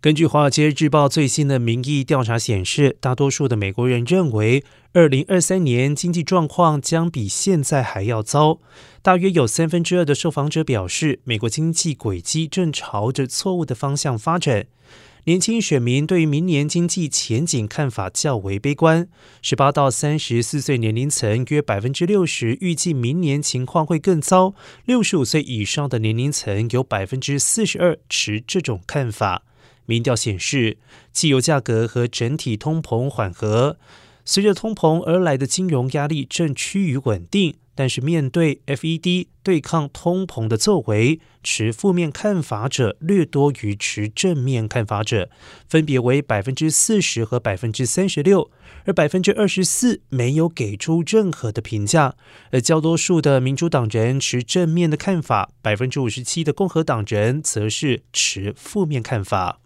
根据《华尔街日报》最新的民意调查显示，大多数的美国人认为，二零二三年经济状况将比现在还要糟。大约有三分之二的受访者表示，美国经济轨迹正朝着错误的方向发展。年轻选民对于明年经济前景看法较为悲观。十八到三十四岁年龄层约百分之六十预计明年情况会更糟。六十五岁以上的年龄层有百分之四十二持这种看法。民调显示，汽油价格和整体通膨缓和，随着通膨而来的金融压力正趋于稳定。但是，面对 FED 对抗通膨的作为，持负面看法者略多于持正面看法者，分别为百分之四十和百分之三十六，而百分之二十四没有给出任何的评价。而较多数的民主党人持正面的看法，百分之五十七的共和党人则是持负面看法。